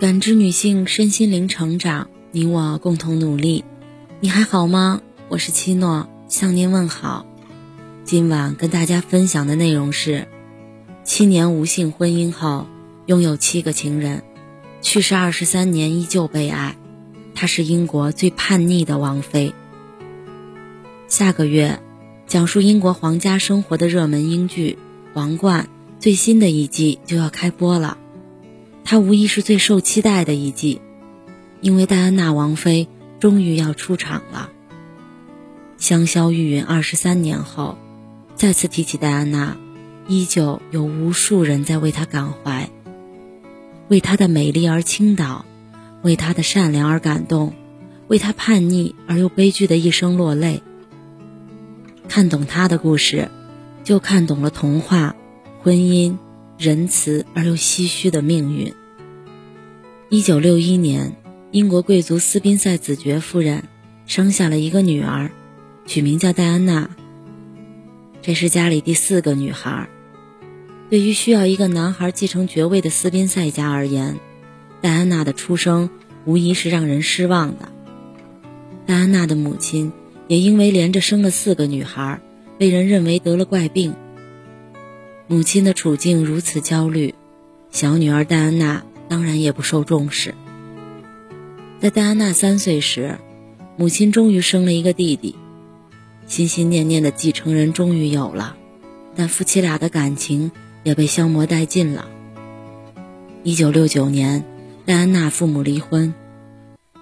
感知女性身心灵成长，你我共同努力。你还好吗？我是七诺，向您问好。今晚跟大家分享的内容是：七年无性婚姻后，拥有七个情人，去世二十三年依旧被爱。她是英国最叛逆的王妃。下个月，讲述英国皇家生活的热门英剧《王冠》最新的一季就要开播了。它无疑是最受期待的一季，因为戴安娜王妃终于要出场了。香消玉殒二十三年后，再次提起戴安娜，依旧有无数人在为她感怀，为她的美丽而倾倒，为她的善良而感动，为她叛逆而又悲剧的一生落泪。看懂他的故事，就看懂了童话、婚姻、仁慈而又唏嘘的命运。一九六一年，英国贵族斯宾塞子爵夫人生下了一个女儿，取名叫戴安娜。这是家里第四个女孩。对于需要一个男孩继承爵位的斯宾塞家而言，戴安娜的出生无疑是让人失望的。戴安娜的母亲。也因为连着生了四个女孩，被人认为得了怪病。母亲的处境如此焦虑，小女儿戴安娜当然也不受重视。在戴安娜三岁时，母亲终于生了一个弟弟，心心念念的继承人终于有了，但夫妻俩的感情也被消磨殆尽了。一九六九年，戴安娜父母离婚，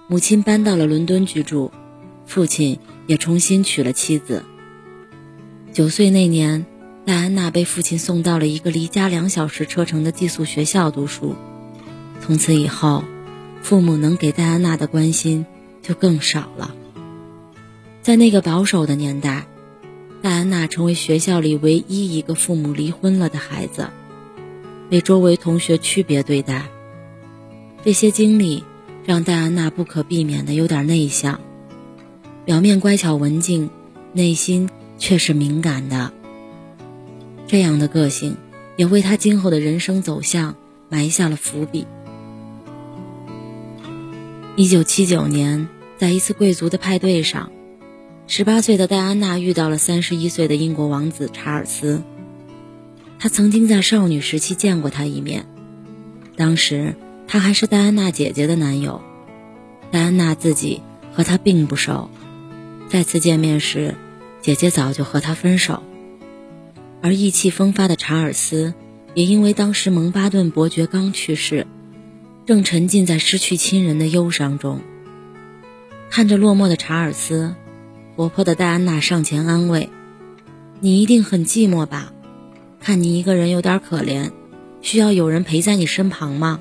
母亲搬到了伦敦居住，父亲。也重新娶了妻子。九岁那年，戴安娜被父亲送到了一个离家两小时车程的寄宿学校读书。从此以后，父母能给戴安娜的关心就更少了。在那个保守的年代，戴安娜成为学校里唯一一个父母离婚了的孩子，被周围同学区别对待。这些经历让戴安娜不可避免的有点内向。表面乖巧文静，内心却是敏感的。这样的个性也为他今后的人生走向埋下了伏笔。一九七九年，在一次贵族的派对上，十八岁的戴安娜遇到了三十一岁的英国王子查尔斯。她曾经在少女时期见过他一面，当时他还是戴安娜姐姐的男友。戴安娜自己和他并不熟。再次见面时，姐姐早就和他分手，而意气风发的查尔斯也因为当时蒙巴顿伯爵刚去世，正沉浸在失去亲人的忧伤中。看着落寞的查尔斯，活泼的戴安娜上前安慰：“你一定很寂寞吧？看你一个人有点可怜，需要有人陪在你身旁吗？”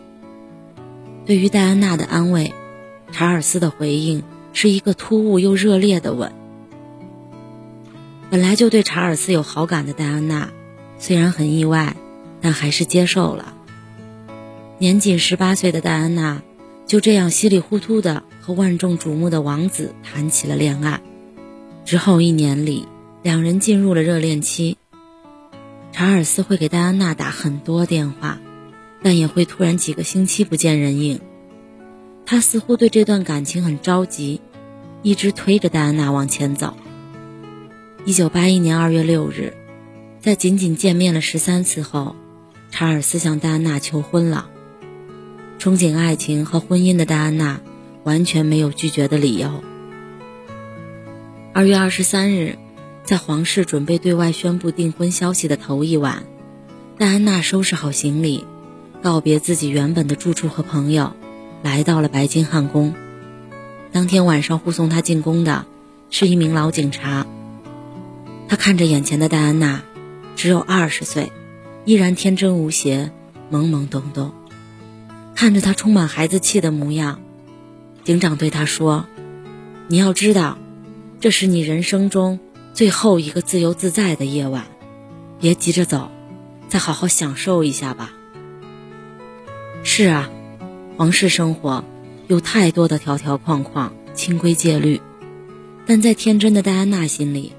对于戴安娜的安慰，查尔斯的回应。是一个突兀又热烈的吻。本来就对查尔斯有好感的戴安娜，虽然很意外，但还是接受了。年仅十八岁的戴安娜就这样稀里糊涂的和万众瞩目的王子谈起了恋爱。之后一年里，两人进入了热恋期。查尔斯会给戴安娜打很多电话，但也会突然几个星期不见人影。他似乎对这段感情很着急。一直推着戴安娜往前走。一九八一年二月六日，在仅仅见面了十三次后，查尔斯向戴安娜求婚了。憧憬爱情和婚姻的戴安娜完全没有拒绝的理由。二月二十三日，在皇室准备对外宣布订婚消息的头一晚，戴安娜收拾好行李，告别自己原本的住处和朋友，来到了白金汉宫。当天晚上护送她进宫的是一名老警察。他看着眼前的戴安娜，只有二十岁，依然天真无邪、懵懵懂懂。看着她充满孩子气的模样，警长对他说：“你要知道，这是你人生中最后一个自由自在的夜晚，别急着走，再好好享受一下吧。”是啊，皇室生活。有太多的条条框框、清规戒律，但在天真的戴安娜心里，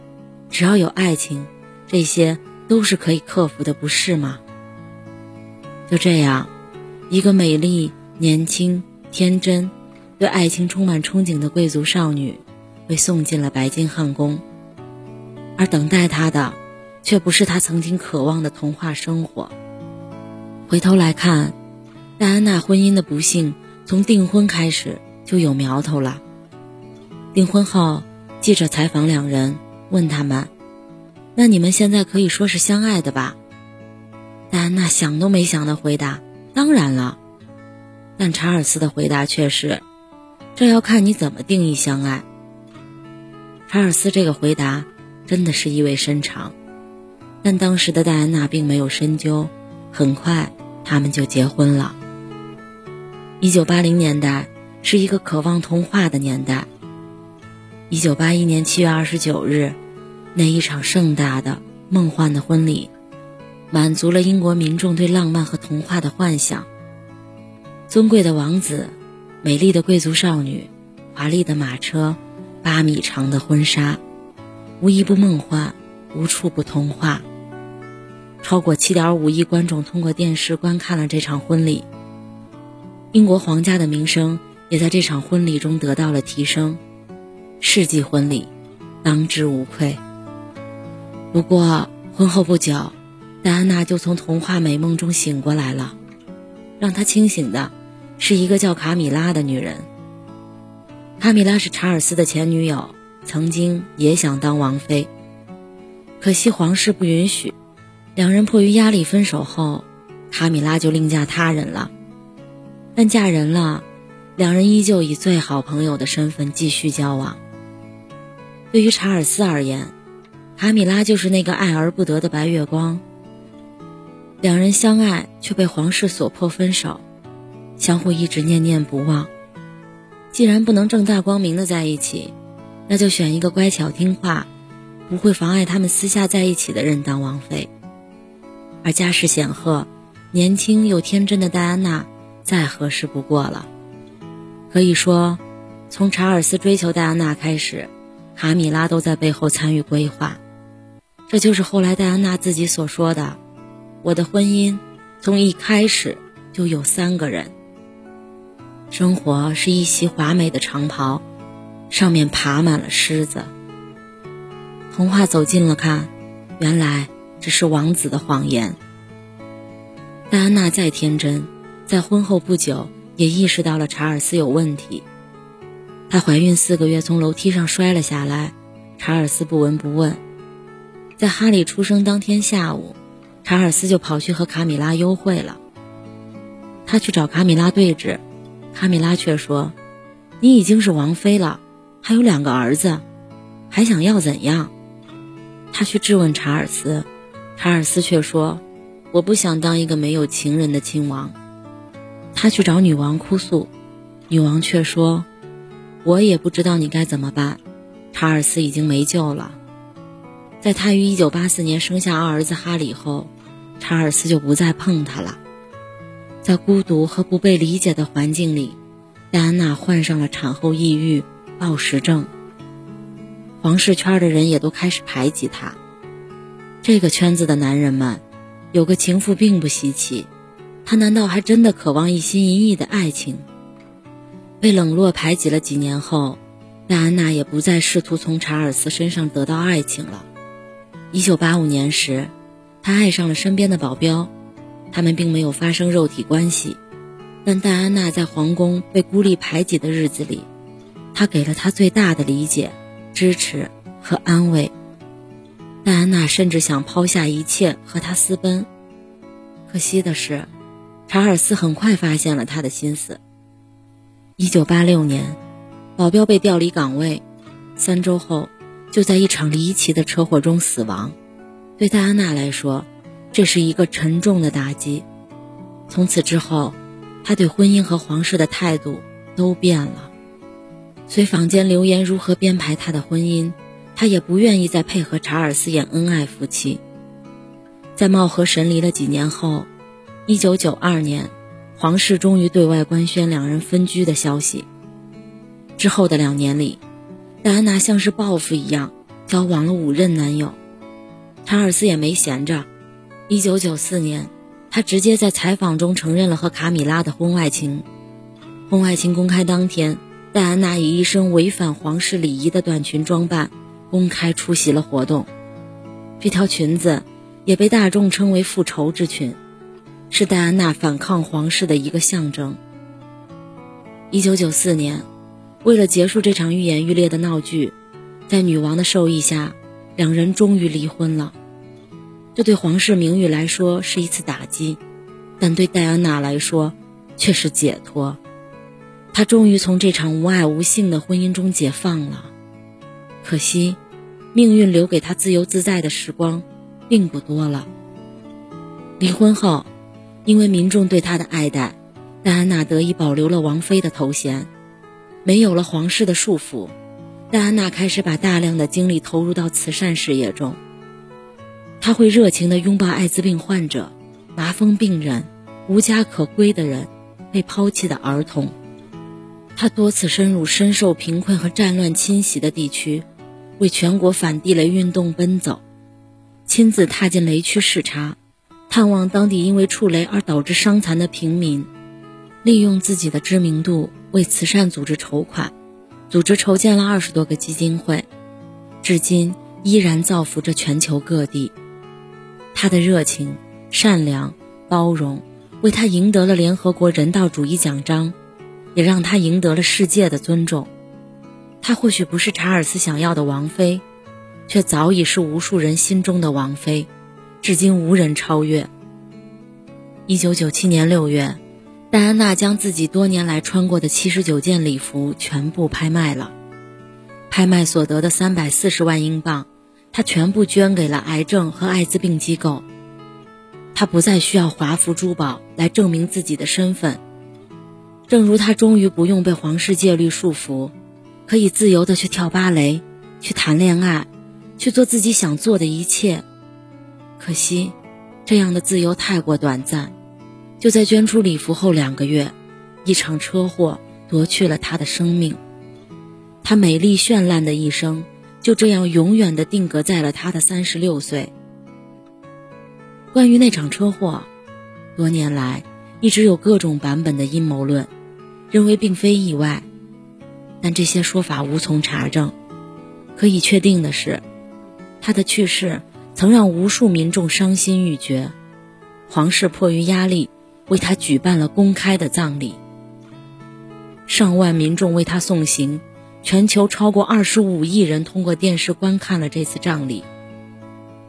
只要有爱情，这些都是可以克服的，不是吗？就这样，一个美丽年轻、天真、对爱情充满憧憬的贵族少女被送进了白金汉宫，而等待她的，却不是她曾经渴望的童话生活。回头来看，戴安娜婚姻的不幸，从订婚开始就有苗头了。订婚后，记者采访两人，问他们：“那你们现在可以说是相爱的吧？”戴安娜想都没想的回答：“当然了。”但查尔斯的回答却是：“这要看你怎么定义相爱。”查尔斯这个回答真的是意味深长，但当时的戴安娜并没有深究。很快，他们就结婚了。一九八零年代是一个渴望童话的年代。一九八一年七月二十九日，那一场盛大的、梦幻的婚礼，满足了英国民众对浪漫和童话的幻想。尊贵的王子，美丽的贵族少女，华丽的马车，八米长的婚纱，无一不梦幻，无处不童话。超过七点五亿观众通过电视观看了这场婚礼。英国皇家的名声也在这场婚礼中得到了提升，世纪婚礼，当之无愧。不过婚后不久，戴安娜就从童话美梦中醒过来了，让她清醒的。是一个叫卡米拉的女人。卡米拉是查尔斯的前女友，曾经也想当王妃，可惜皇室不允许，两人迫于压力分手后，卡米拉就另嫁他人了。但嫁人了，两人依旧以最好朋友的身份继续交往。对于查尔斯而言，卡米拉就是那个爱而不得的白月光。两人相爱，却被皇室所迫分手。相互一直念念不忘。既然不能正大光明的在一起，那就选一个乖巧听话、不会妨碍他们私下在一起的人当王妃。而家世显赫、年轻又天真的戴安娜，再合适不过了。可以说，从查尔斯追求戴安娜开始，卡米拉都在背后参与规划。这就是后来戴安娜自己所说的：“我的婚姻从一开始就有三个人。”生活是一袭华美的长袍，上面爬满了虱子。童话走近了看，原来只是王子的谎言。戴安娜再天真，在婚后不久也意识到了查尔斯有问题。她怀孕四个月，从楼梯上摔了下来，查尔斯不闻不问。在哈利出生当天下午，查尔斯就跑去和卡米拉幽会了。他去找卡米拉对峙。卡米拉却说：“你已经是王妃了，还有两个儿子，还想要怎样？”他去质问查尔斯，查尔斯却说：“我不想当一个没有情人的亲王。”他去找女王哭诉，女王却说：“我也不知道你该怎么办。”查尔斯已经没救了。在他于1984年生下二儿子哈里后，查尔斯就不再碰他了。在孤独和不被理解的环境里，戴安娜患上了产后抑郁、暴食症。皇室圈的人也都开始排挤她。这个圈子的男人们，有个情妇并不稀奇，他难道还真的渴望一心一意的爱情？被冷落排挤了几年后，戴安娜也不再试图从查尔斯身上得到爱情了。一九八五年时，她爱上了身边的保镖。他们并没有发生肉体关系，但戴安娜在皇宫被孤立排挤的日子里，他给了她最大的理解、支持和安慰。戴安娜甚至想抛下一切和他私奔，可惜的是，查尔斯很快发现了他的心思。一九八六年，保镖被调离岗位，三周后就在一场离奇的车祸中死亡。对戴安娜来说，这是一个沉重的打击。从此之后，他对婚姻和皇室的态度都变了。随坊间流言如何编排他的婚姻，他也不愿意再配合查尔斯演恩爱夫妻。在貌合神离了几年后，一九九二年，皇室终于对外官宣两人分居的消息。之后的两年里，戴安娜像是报复一样交往了五任男友，查尔斯也没闲着。一九九四年，他直接在采访中承认了和卡米拉的婚外情，婚外情公开当天，戴安娜以一身违反皇室礼仪的短裙装扮，公开出席了活动。这条裙子也被大众称为“复仇之裙”，是戴安娜反抗皇室的一个象征。一九九四年，为了结束这场愈演愈烈的闹剧，在女王的授意下，两人终于离婚了。这对皇室名誉来说是一次打击，但对戴安娜来说却是解脱。她终于从这场无爱无性的婚姻中解放了。可惜。命运留给她自由自在的时光，并不多了。离婚后，因为民众对她的爱戴，戴安娜得以保留了王妃的头衔。没有了皇室的束缚，戴安娜开始把大量的精力投入到慈善事业中。她会热情地拥抱艾滋病患者、麻风病人、无家可归的人、被抛弃的儿童。她多次深入深受贫困和战乱侵袭的地区。为全国反地雷运动奔走，亲自踏进雷区视察，探望当地因为触雷而导致伤残的平民，利用自己的知名度为慈善组织筹款，组织筹建了二十多个基金会，至今依然造福着全球各地。他的热情、善良、包容，为他赢得了联合国人道主义奖章，也让他赢得了世界的尊重。他或许不是查尔斯想要的王妃，却早已是无数人心中的王妃，至今无人超越。一九九七年六月，戴安娜将自己多年来穿过的七十九件礼服全部拍卖了，拍卖所得的三百四十万英镑，她全部捐给了癌症和艾滋病机构。她不再需要华服珠宝来证明自己的身份，正如她终于不用被皇室戒律束缚。可以自由的去跳芭蕾，去谈恋爱，去做自己想做的一切。可惜，这样的自由太过短暂。就在捐出礼服后两个月，一场车祸夺去了她的生命。她美丽绚烂的一生就这样永远的定格在了她的三十六岁。关于那场车祸，多年来一直有各种版本的阴谋论，认为并非意外。但这些说法无从查证。可以确定的是，他的去世曾让无数民众伤心欲绝。皇室迫于压力，为他举办了公开的葬礼。上万民众为他送行，全球超过二十五亿人通过电视观看了这次葬礼。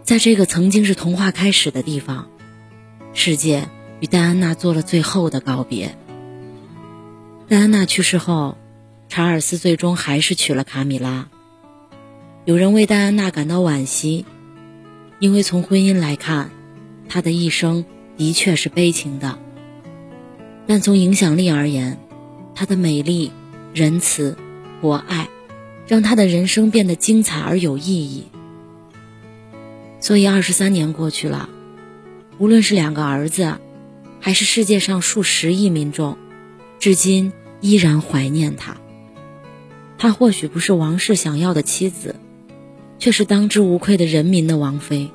在这个曾经是童话开始的地方，世界与戴安娜做了最后的告别。戴安娜去世后。查尔斯最终还是娶了卡米拉。有人为戴安娜感到惋惜，因为从婚姻来看，他的一生的确是悲情的。但从影响力而言，他的美丽、仁慈、博爱，让他的人生变得精彩而有意义。所以，二十三年过去了，无论是两个儿子，还是世界上数十亿民众，至今依然怀念他。他或许不是王室想要的妻子，却是当之无愧的人民的王妃。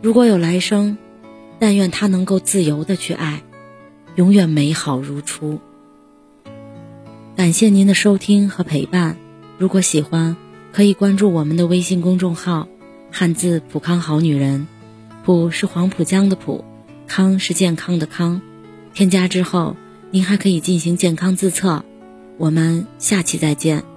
如果有来生，但愿她能够自由的去爱，永远美好如初。感谢您的收听和陪伴，如果喜欢，可以关注我们的微信公众号“汉字普康好女人”，普是黄浦江的浦，康是健康的康。添加之后，您还可以进行健康自测。我们下期再见。